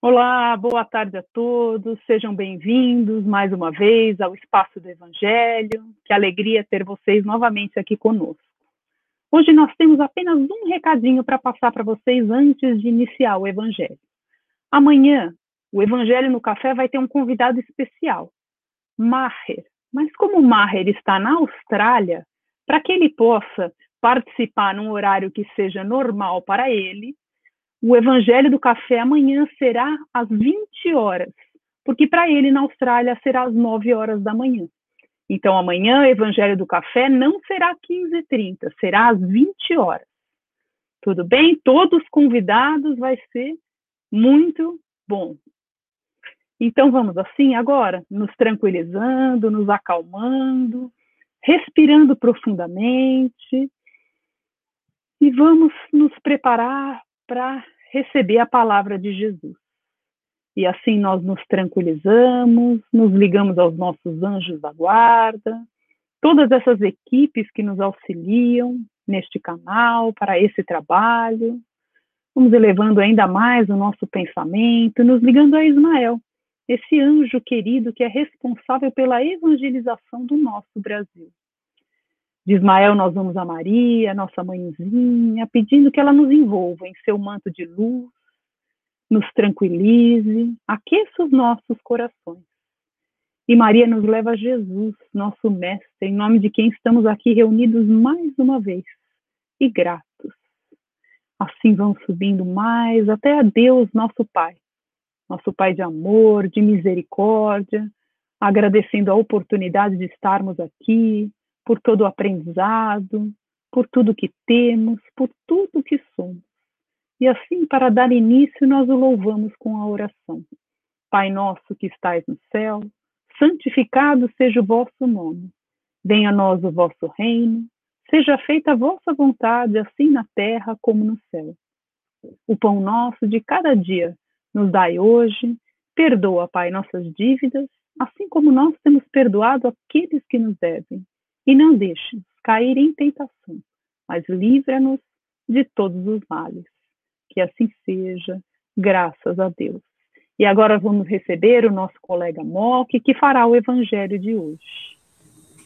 Olá, boa tarde a todos, sejam bem-vindos mais uma vez ao Espaço do Evangelho. Que alegria ter vocês novamente aqui conosco. Hoje nós temos apenas um recadinho para passar para vocês antes de iniciar o Evangelho. Amanhã, o Evangelho no Café vai ter um convidado especial, Maher. Mas como Maher está na Austrália, para que ele possa participar num horário que seja normal para ele, o Evangelho do Café amanhã será às 20 horas, porque para ele na Austrália será às 9 horas da manhã. Então amanhã o Evangelho do Café não será 15h30, será às 20 horas. Tudo bem? Todos convidados, vai ser muito bom. Então vamos assim agora, nos tranquilizando, nos acalmando, respirando profundamente e vamos nos preparar para receber a palavra de Jesus. E assim nós nos tranquilizamos, nos ligamos aos nossos anjos da guarda, todas essas equipes que nos auxiliam neste canal, para esse trabalho. Vamos elevando ainda mais o nosso pensamento, nos ligando a Ismael, esse anjo querido que é responsável pela evangelização do nosso Brasil. De Ismael, nós vamos a Maria, nossa mãezinha, pedindo que ela nos envolva em seu manto de luz, nos tranquilize, aqueça os nossos corações. E Maria nos leva a Jesus, nosso Mestre, em nome de quem estamos aqui reunidos mais uma vez e gratos. Assim vamos subindo mais até a Deus, nosso Pai, nosso Pai de amor, de misericórdia, agradecendo a oportunidade de estarmos aqui, por todo o aprendizado, por tudo que temos, por tudo que somos. E assim, para dar início, nós o louvamos com a oração. Pai nosso que estais no céu, santificado seja o vosso nome. Venha a nós o vosso reino, seja feita a vossa vontade, assim na terra como no céu. O pão nosso de cada dia nos dai hoje, perdoa, Pai, nossas dívidas, assim como nós temos perdoado aqueles que nos devem e não deixe-nos cair em tentação, mas livra-nos de todos os males. Que assim seja, graças a Deus. E agora vamos receber o nosso colega Mock, que fará o evangelho de hoje.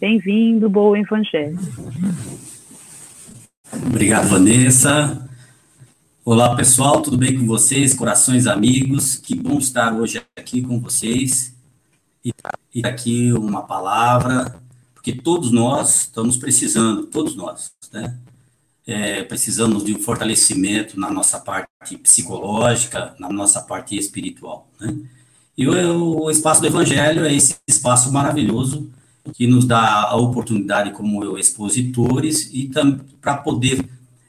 Bem-vindo, bom evangelho. Obrigado, Vanessa. Olá, pessoal, tudo bem com vocês? Corações amigos, que bom estar hoje aqui com vocês. E aqui uma palavra porque todos nós estamos precisando, todos nós, né? É, precisamos de um fortalecimento na nossa parte psicológica, na nossa parte espiritual, né? E o, o espaço do Evangelho é esse espaço maravilhoso que nos dá a oportunidade como expositores e para poder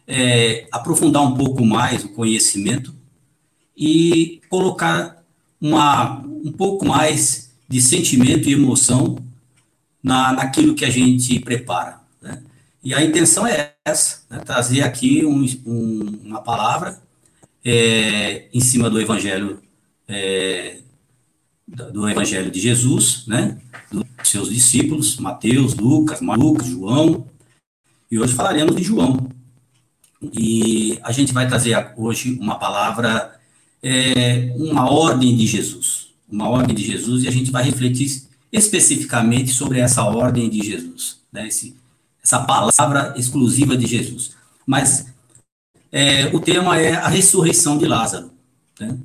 é, aprofundar um pouco mais o conhecimento e colocar uma, um pouco mais de sentimento e emoção na, naquilo que a gente prepara. Né? E a intenção é essa, né? trazer aqui um, um, uma palavra é, em cima do Evangelho é, do Evangelho de Jesus, né? dos seus discípulos, Mateus, Lucas, Lucas, João, e hoje falaremos de João. E a gente vai trazer hoje uma palavra, é, uma ordem de Jesus, uma ordem de Jesus, e a gente vai refletir especificamente sobre essa ordem de Jesus, né? Esse, essa palavra exclusiva de Jesus. Mas é, o tema é a ressurreição de Lázaro. Né?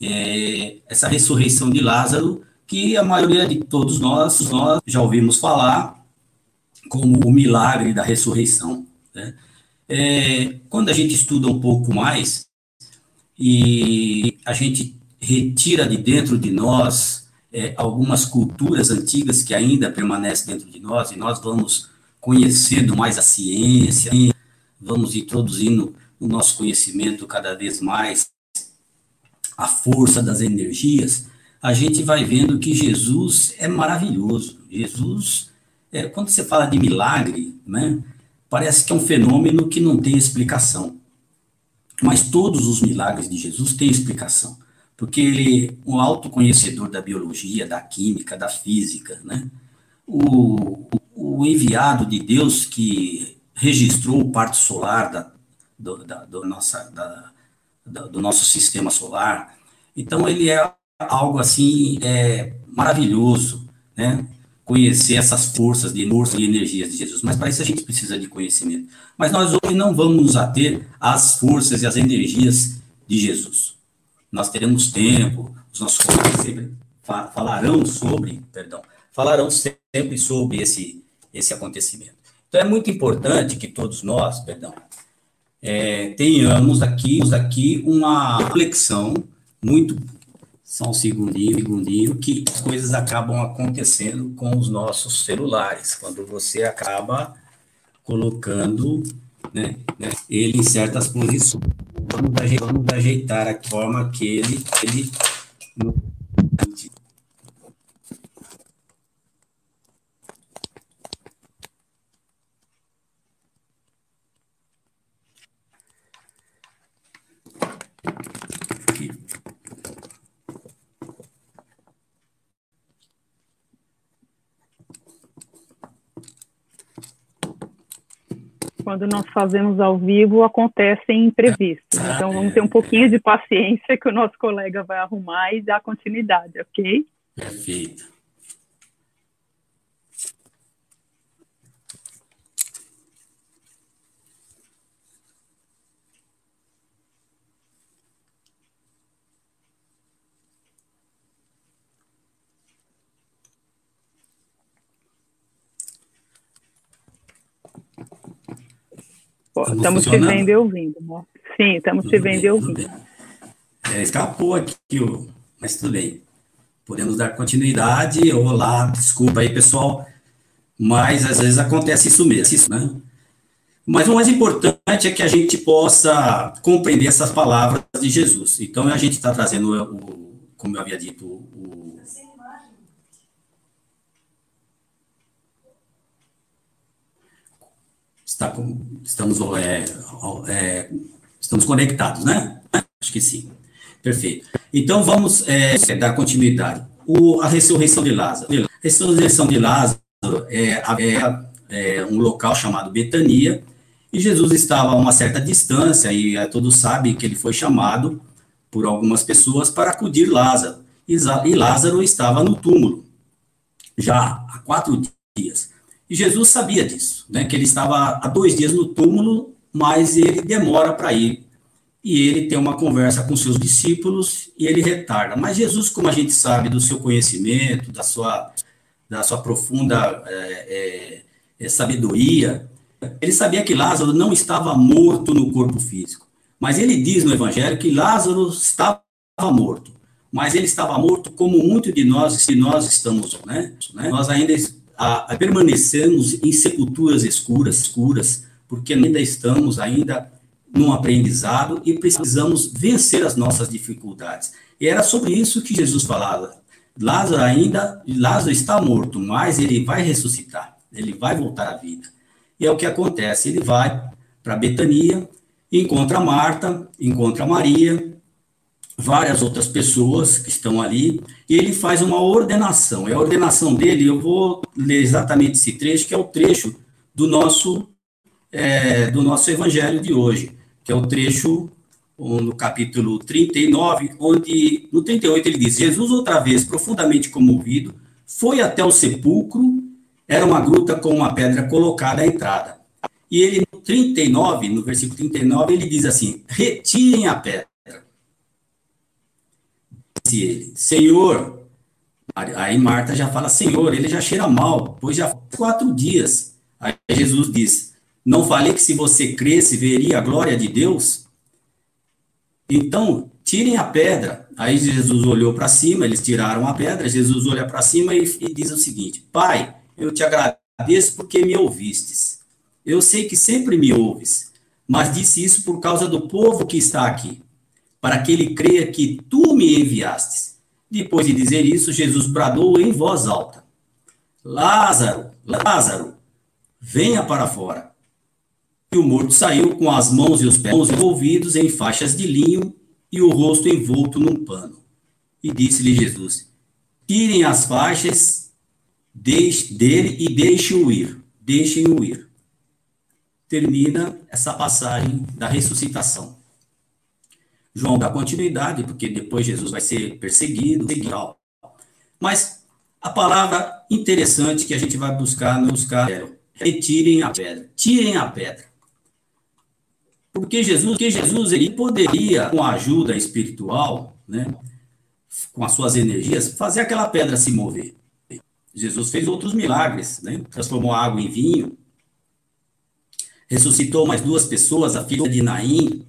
É, essa ressurreição de Lázaro, que a maioria de todos nós, nós já ouvimos falar como o milagre da ressurreição. Né? É, quando a gente estuda um pouco mais e a gente retira de dentro de nós é, algumas culturas antigas que ainda permanecem dentro de nós, e nós vamos conhecendo mais a ciência, vamos introduzindo o nosso conhecimento cada vez mais, a força das energias, a gente vai vendo que Jesus é maravilhoso. Jesus, é, quando você fala de milagre, né, parece que é um fenômeno que não tem explicação. Mas todos os milagres de Jesus têm explicação porque ele um autoconhecedor da biologia, da química, da física, né? O, o enviado de Deus que registrou o parto solar da, do, da, do, nossa, da, do nosso sistema solar, Então, ele é algo assim é, maravilhoso, né? Conhecer essas forças de força e energias de Jesus. Mas para isso a gente precisa de conhecimento. Mas nós hoje não vamos nos ater às forças e às energias de Jesus. Nós teremos tempo, os nossos colegas sempre falarão sobre, perdão, falarão sempre sobre esse, esse acontecimento. Então é muito importante que todos nós, perdão, é, tenhamos aqui, aqui uma reflexão muito só um segundinho, segundinho, que as coisas acabam acontecendo com os nossos celulares, quando você acaba colocando né, né, ele em certas posições. Vamos ajeitar, vamos ajeitar a forma que ele, ele quando nós fazemos ao vivo, acontecem imprevistos. Ah, então, vamos ter um pouquinho de paciência que o nosso colega vai arrumar e dar continuidade, ok? Perfeito. Estamos te vendo e ouvindo. Né? Sim, estamos te vendo e ouvindo. É, escapou aqui, mas tudo bem. Podemos dar continuidade. Olá, desculpa aí, pessoal. Mas às vezes acontece isso mesmo, né? Mas o mais importante é que a gente possa compreender essas palavras de Jesus. Então a gente está trazendo, o, como eu havia dito, o, Está estamos, é, é, estamos conectados, né? Acho que sim. Perfeito. Então, vamos é, dar continuidade. O, a ressurreição de Lázaro. A ressurreição de Lázaro é, é, é, um local chamado Betania, e Jesus estava a uma certa distância, e é, todos sabem que ele foi chamado por algumas pessoas para acudir Lázaro. E Lázaro estava no túmulo, já há quatro dias. E Jesus sabia disso, né, que ele estava há dois dias no túmulo, mas ele demora para ir. E ele tem uma conversa com seus discípulos e ele retarda. Mas Jesus, como a gente sabe do seu conhecimento, da sua, da sua profunda é, é, sabedoria, ele sabia que Lázaro não estava morto no corpo físico. Mas ele diz no Evangelho que Lázaro estava morto. Mas ele estava morto como muitos de nós, se nós estamos, né? Nós ainda a, a permanecermos em sepulturas escuras, escuras, porque ainda estamos ainda num aprendizado e precisamos vencer as nossas dificuldades. E era sobre isso que Jesus falava. Lázaro ainda, Lázaro está morto, mas ele vai ressuscitar, ele vai voltar à vida. E é o que acontece, ele vai para Betania, encontra Marta, encontra Maria, várias outras pessoas que estão ali, e ele faz uma ordenação. É a ordenação dele, eu vou ler exatamente esse trecho, que é o trecho do nosso, é, do nosso evangelho de hoje, que é o trecho no capítulo 39, onde no 38 ele diz: Jesus, outra vez, profundamente comovido, foi até o sepulcro, era uma gruta com uma pedra colocada à entrada. E ele, no 39, no versículo 39, ele diz assim: retirem a pedra disse ele, Senhor. Aí Marta já fala, Senhor, ele já cheira mal, pois já quatro dias. Aí Jesus diz, não falei que se você cresce, veria a glória de Deus? Então, tirem a pedra. Aí Jesus olhou para cima, eles tiraram a pedra, Jesus olha para cima e, e diz o seguinte, Pai, eu te agradeço porque me ouvistes. Eu sei que sempre me ouves, mas disse isso por causa do povo que está aqui para que ele creia que tu me enviastes. Depois de dizer isso, Jesus bradou em voz alta: Lázaro, Lázaro, venha para fora. E o morto saiu com as mãos e os pés envolvidos em faixas de linho e o rosto envolto num pano. E disse-lhe Jesus: Tirem as faixas dele e deixem-o ir. Deixem-o ir. Termina essa passagem da ressuscitação. João dá continuidade, porque depois Jesus vai ser perseguido e tal. Mas a palavra interessante que a gente vai buscar, buscar é retirem a pedra, tirem a pedra. Porque Jesus, porque Jesus ele poderia, com a ajuda espiritual, né, com as suas energias, fazer aquela pedra se mover. Jesus fez outros milagres, né? transformou água em vinho, ressuscitou mais duas pessoas, a filha de Naim.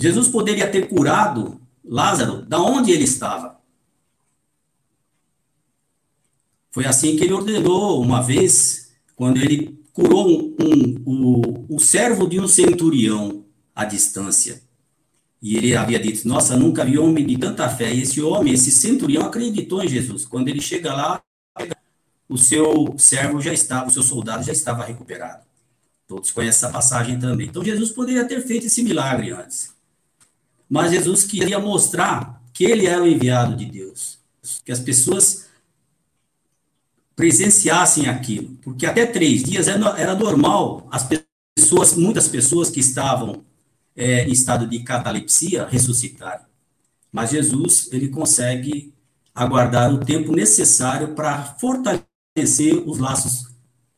Jesus poderia ter curado Lázaro da onde ele estava. Foi assim que ele ordenou uma vez, quando ele curou um, um, um, o servo de um centurião à distância. E ele havia dito: Nossa, nunca vi homem de tanta fé. E esse homem, esse centurião, acreditou em Jesus. Quando ele chega lá, o seu servo já estava, o seu soldado já estava recuperado. Todos conhecem essa passagem também. Então Jesus poderia ter feito esse milagre antes. Mas Jesus queria mostrar que ele era o enviado de Deus. Que as pessoas presenciassem aquilo. Porque até três dias era, era normal as pessoas, muitas pessoas que estavam é, em estado de catalepsia ressuscitarem. Mas Jesus, ele consegue aguardar o tempo necessário para fortalecer os laços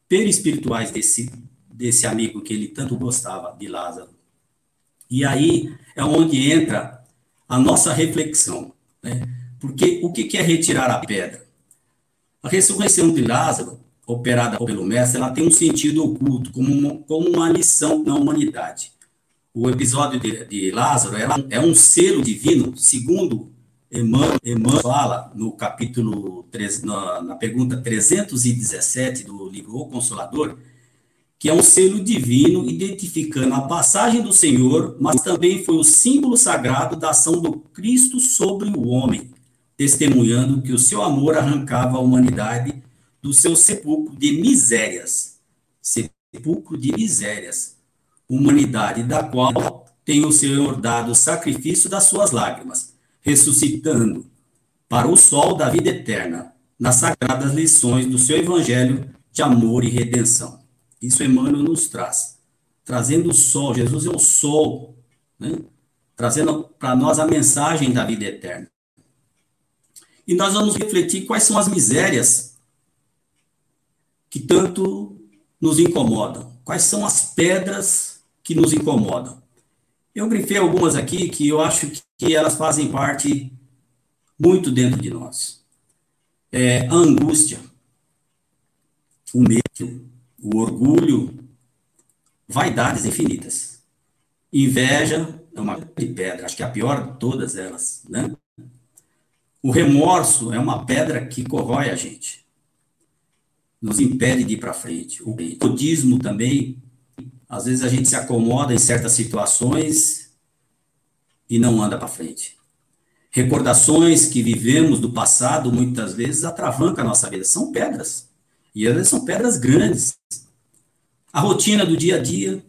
perispirituais desse, desse amigo que ele tanto gostava, de Lázaro. E aí é onde entra a nossa reflexão. Né? Porque o que é retirar a pedra? A ressurreição de Lázaro, operada pelo Mestre, ela tem um sentido oculto, como uma, como uma lição na humanidade. O episódio de, de Lázaro é é um selo divino, segundo Emmanuel, Emmanuel fala no capítulo, 3, na, na pergunta 317 do livro O Consolador, que é um selo divino identificando a passagem do Senhor, mas também foi o símbolo sagrado da ação do Cristo sobre o homem, testemunhando que o seu amor arrancava a humanidade do seu sepulcro de misérias. Sepulcro de misérias. Humanidade da qual tem o Senhor dado o sacrifício das suas lágrimas, ressuscitando para o sol da vida eterna, nas sagradas lições do seu evangelho de amor e redenção. Isso Emmanuel nos traz. Trazendo o sol, Jesus é o sol, né? trazendo para nós a mensagem da vida eterna. E nós vamos refletir quais são as misérias que tanto nos incomodam. Quais são as pedras que nos incomodam. Eu grifei algumas aqui que eu acho que elas fazem parte muito dentro de nós. É, a angústia, o medo, o orgulho, vaidades infinitas. Inveja é uma pedra, acho que é a pior de todas elas, né? O remorso é uma pedra que corrói a gente, nos impede de ir para frente. O budismo também, às vezes a gente se acomoda em certas situações e não anda para frente. Recordações que vivemos do passado muitas vezes atravancam a nossa vida. São pedras. E vezes são pedras grandes. A rotina do dia a dia,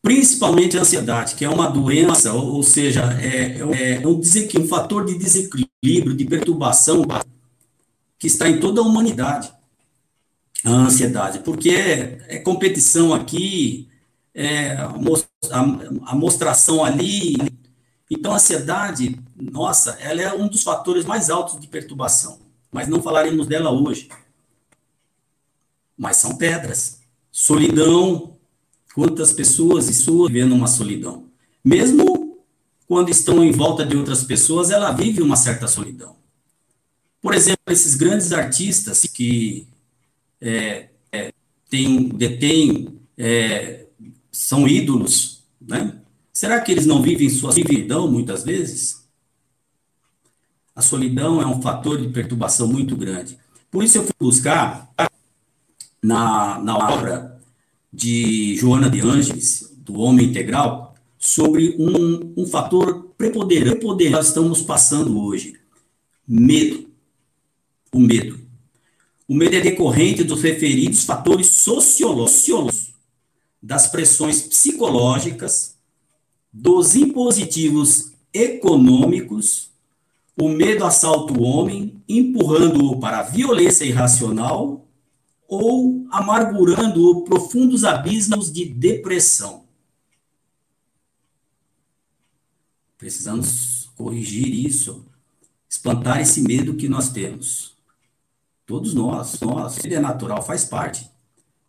principalmente a ansiedade, que é uma doença, ou, ou seja, é, é, é um, um fator de desequilíbrio, de perturbação que está em toda a humanidade. A ansiedade, porque é, é competição aqui, é a, a mostração ali. Então, a ansiedade, nossa, ela é um dos fatores mais altos de perturbação, mas não falaremos dela hoje. Mas são pedras. Solidão, Quantas pessoas estão vivendo uma solidão? Mesmo quando estão em volta de outras pessoas, ela vive uma certa solidão. Por exemplo, esses grandes artistas que é, é, tem, detêm, é, são ídolos, né? Será que eles não vivem sua solidão muitas vezes? A solidão é um fator de perturbação muito grande. Por isso eu fui buscar na, na obra de Joana de Ângeles, do Homem Integral, sobre um, um fator preponderante que nós estamos passando hoje: medo. O medo. O medo é decorrente dos referidos fatores sociológicos, das pressões psicológicas, dos impositivos econômicos. O medo assalta o homem, empurrando-o para a violência irracional ou amargurando profundos abismos de depressão. Precisamos corrigir isso, espantar esse medo que nós temos. Todos nós, nós, ele é natural, faz parte.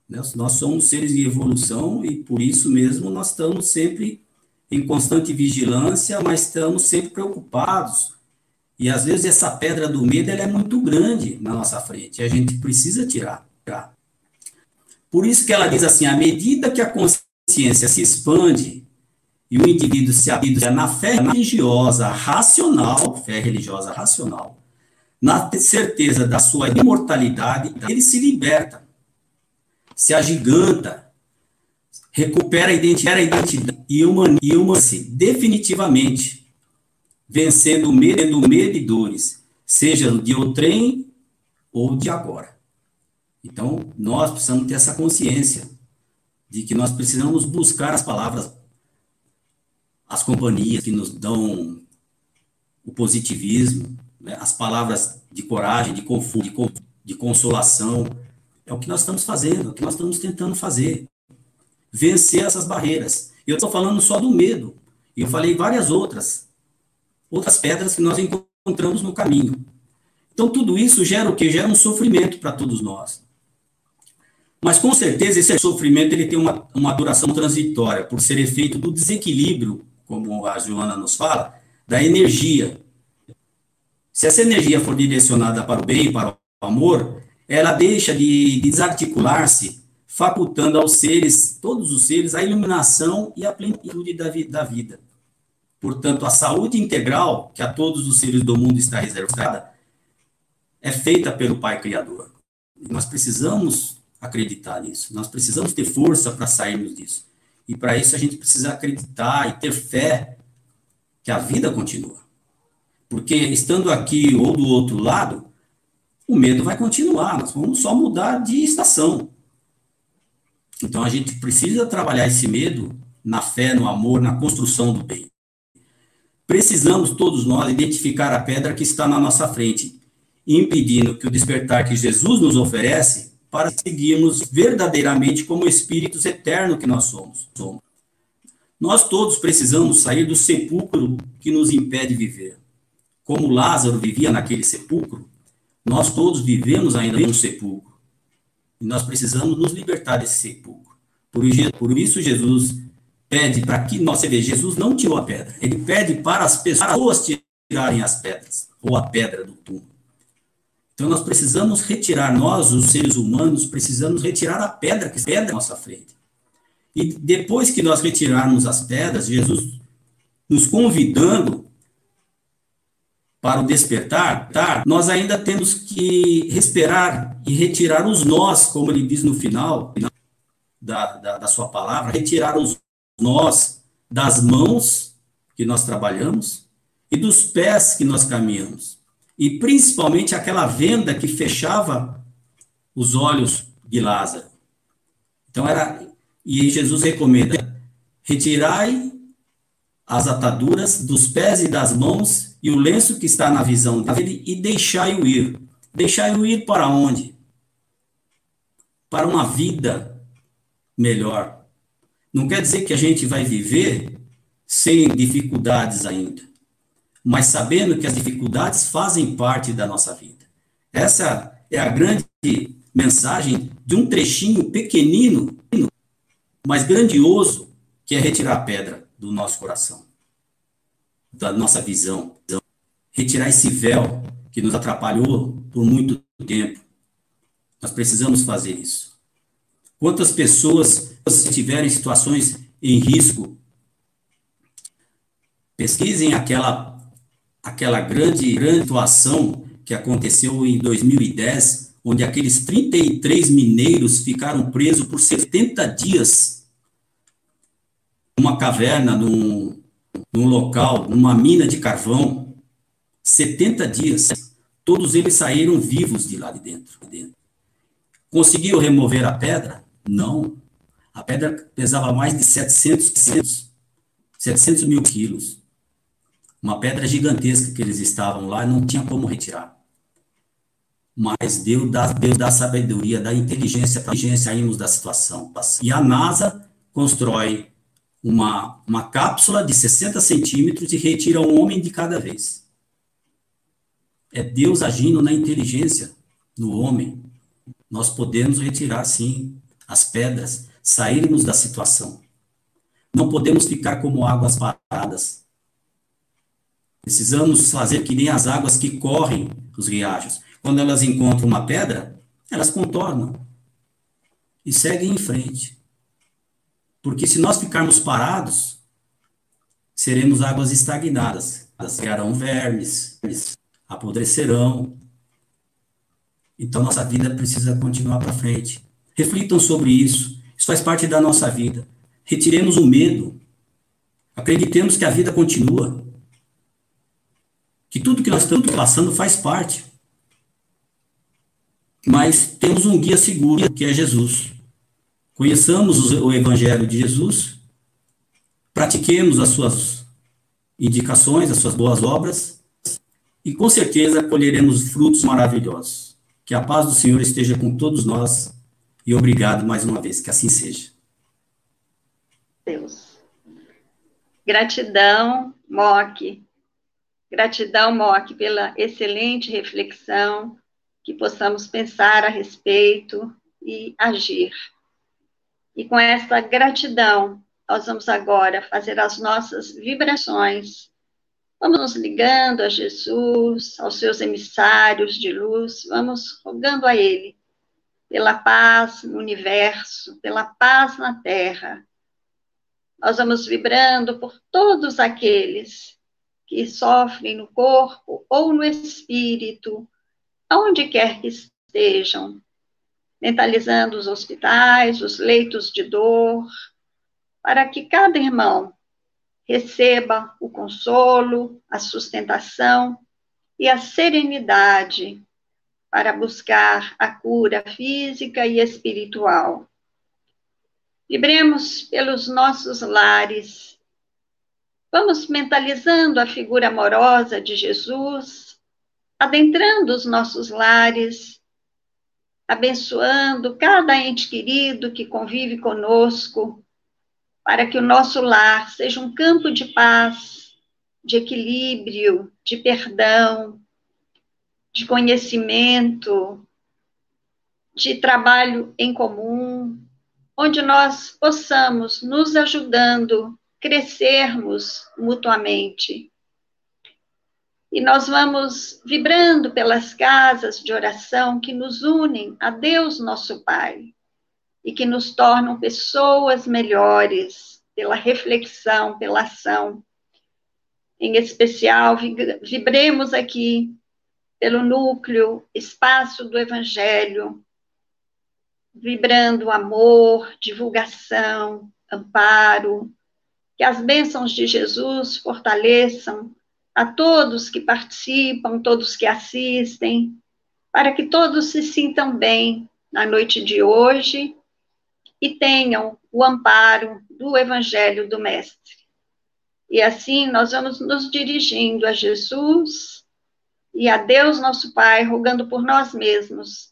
Nós, nós somos seres de evolução e por isso mesmo nós estamos sempre em constante vigilância, mas estamos sempre preocupados. E às vezes essa pedra do medo ela é muito grande na nossa frente e a gente precisa tirar. Por isso que ela diz assim: à medida que a consciência se expande e o indivíduo se habita na fé religiosa racional, fé religiosa racional, na certeza da sua imortalidade, ele se liberta, se agiganta, recupera a identidade e humaniza-se definitivamente, vencendo o medo, e dores, seja de outrem ou de agora. Então, nós precisamos ter essa consciência de que nós precisamos buscar as palavras, as companhias que nos dão o positivismo, né? as palavras de coragem, de conforto, de, de consolação. É o que nós estamos fazendo, é o que nós estamos tentando fazer. Vencer essas barreiras. Eu estou falando só do medo. Eu falei várias outras. Outras pedras que nós encontramos no caminho. Então, tudo isso gera o quê? Gera um sofrimento para todos nós. Mas com certeza esse sofrimento ele tem uma, uma duração transitória, por ser efeito do desequilíbrio, como a Joana nos fala, da energia. Se essa energia for direcionada para o bem, para o amor, ela deixa de desarticular-se, facultando aos seres, todos os seres, a iluminação e a plenitude da vida. Portanto, a saúde integral que a todos os seres do mundo está reservada é feita pelo Pai Criador. E nós precisamos acreditar nisso. Nós precisamos ter força para sairmos disso. E para isso a gente precisa acreditar e ter fé que a vida continua. Porque estando aqui ou do outro lado, o medo vai continuar, nós vamos só mudar de estação. Então a gente precisa trabalhar esse medo na fé, no amor, na construção do bem. Precisamos todos nós identificar a pedra que está na nossa frente, impedindo que o despertar que Jesus nos oferece para seguirmos verdadeiramente como espíritos eternos que nós somos. Nós todos precisamos sair do sepulcro que nos impede viver. Como Lázaro vivia naquele sepulcro, nós todos vivemos ainda no sepulcro. E nós precisamos nos libertar desse sepulcro. Por isso, Jesus pede para que nós, você veja, Jesus não tirou a pedra, ele pede para as pessoas tirarem as pedras, ou a pedra do túmulo. Então nós precisamos retirar, nós, os seres humanos, precisamos retirar a pedra que pedra à nossa frente. E depois que nós retirarmos as pedras, Jesus nos convidando para o despertar, tá? nós ainda temos que respirar e retirar os nós, como ele diz no final da, da, da sua palavra, retirar os nós das mãos que nós trabalhamos e dos pés que nós caminhamos e principalmente aquela venda que fechava os olhos de Lázaro. Então era e Jesus recomenda: retirai as ataduras dos pés e das mãos e o lenço que está na visão dele e deixai-o ir. Deixai-o ir para onde? Para uma vida melhor. Não quer dizer que a gente vai viver sem dificuldades ainda mas sabendo que as dificuldades fazem parte da nossa vida. Essa é a grande mensagem de um trechinho pequenino, mas grandioso, que é retirar a pedra do nosso coração, da nossa visão, retirar esse véu que nos atrapalhou por muito tempo. Nós precisamos fazer isso. Quantas pessoas estiverem em situações em risco, pesquisem aquela aquela grande, grande situação que aconteceu em 2010, onde aqueles 33 mineiros ficaram presos por 70 dias numa caverna, num, num local, numa mina de carvão. 70 dias. Todos eles saíram vivos de lá de dentro. De dentro. Conseguiu remover a pedra? Não. A pedra pesava mais de 700, 700, 700 mil quilos uma pedra gigantesca que eles estavam lá, não tinha como retirar. Mas Deus dá, Deus dá sabedoria, dá inteligência para sairmos da situação. E a NASA constrói uma, uma cápsula de 60 centímetros e retira um homem de cada vez. É Deus agindo na inteligência no homem. Nós podemos retirar, sim, as pedras, sairmos da situação. Não podemos ficar como águas paradas. Precisamos fazer que nem as águas que correm os riachos. Quando elas encontram uma pedra, elas contornam e seguem em frente. Porque se nós ficarmos parados, seremos águas estagnadas. Elas criarão vermes, apodrecerão. Então nossa vida precisa continuar para frente. Reflitam sobre isso. Isso faz parte da nossa vida. Retiremos o medo. Acreditemos que a vida continua. Que tudo que nós estamos passando faz parte. Mas temos um guia seguro, que é Jesus. Conheçamos o Evangelho de Jesus, pratiquemos as suas indicações, as suas boas obras, e com certeza colheremos frutos maravilhosos. Que a paz do Senhor esteja com todos nós e obrigado mais uma vez, que assim seja. Deus. Gratidão, Moque. Gratidão, Moque, pela excelente reflexão, que possamos pensar a respeito e agir. E com essa gratidão, nós vamos agora fazer as nossas vibrações. Vamos nos ligando a Jesus, aos seus emissários de luz, vamos rogando a Ele pela paz no universo, pela paz na terra. Nós vamos vibrando por todos aqueles que sofrem no corpo ou no espírito, aonde quer que estejam, mentalizando os hospitais, os leitos de dor, para que cada irmão receba o consolo, a sustentação e a serenidade para buscar a cura física e espiritual. Vibremos pelos nossos lares. Vamos mentalizando a figura amorosa de Jesus, adentrando os nossos lares, abençoando cada ente querido que convive conosco, para que o nosso lar seja um campo de paz, de equilíbrio, de perdão, de conhecimento, de trabalho em comum, onde nós possamos nos ajudando, crescermos mutuamente e nós vamos vibrando pelas casas de oração que nos unem a Deus, nosso Pai, e que nos tornam pessoas melhores pela reflexão, pela ação. Em especial, vibremos aqui pelo núcleo, espaço do Evangelho, vibrando amor, divulgação, amparo, que as bênçãos de Jesus fortaleçam a todos que participam, todos que assistem, para que todos se sintam bem na noite de hoje e tenham o amparo do Evangelho do Mestre. E assim nós vamos nos dirigindo a Jesus e a Deus nosso Pai, rogando por nós mesmos,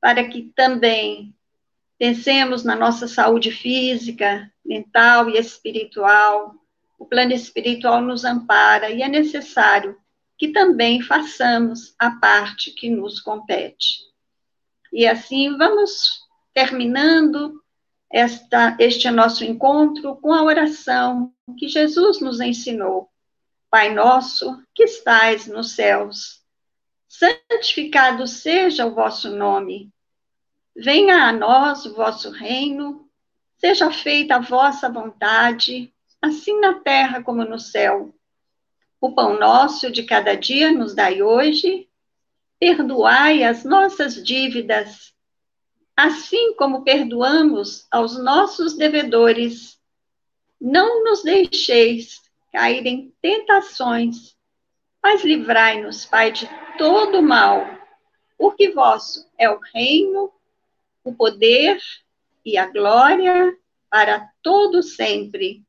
para que também pensemos na nossa saúde física, mental e espiritual, o plano espiritual nos ampara e é necessário que também façamos a parte que nos compete. E assim vamos terminando esta, este nosso encontro com a oração que Jesus nos ensinou. Pai nosso que estais nos céus, santificado seja o vosso nome. Venha a nós o vosso reino, seja feita a vossa vontade assim na terra como no céu. O pão nosso de cada dia nos dai hoje, perdoai as nossas dívidas, assim como perdoamos aos nossos devedores. Não nos deixeis cair em tentações, mas livrai-nos, Pai, de todo mal, porque vosso é o reino, o poder e a glória para todo sempre.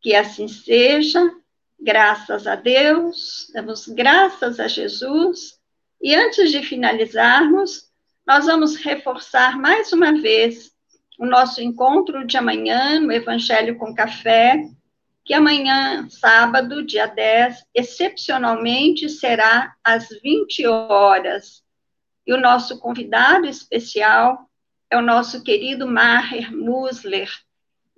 Que assim seja, graças a Deus, damos graças a Jesus. E antes de finalizarmos, nós vamos reforçar mais uma vez o nosso encontro de amanhã no Evangelho com Café, que amanhã, sábado, dia 10, excepcionalmente será às 20 horas. E o nosso convidado especial é o nosso querido Maher Musler,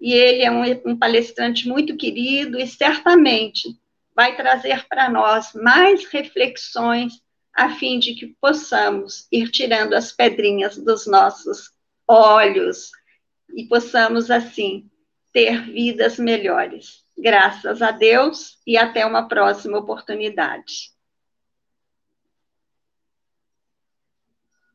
e ele é um, um palestrante muito querido e certamente vai trazer para nós mais reflexões a fim de que possamos ir tirando as pedrinhas dos nossos olhos e possamos, assim, ter vidas melhores. Graças a Deus e até uma próxima oportunidade.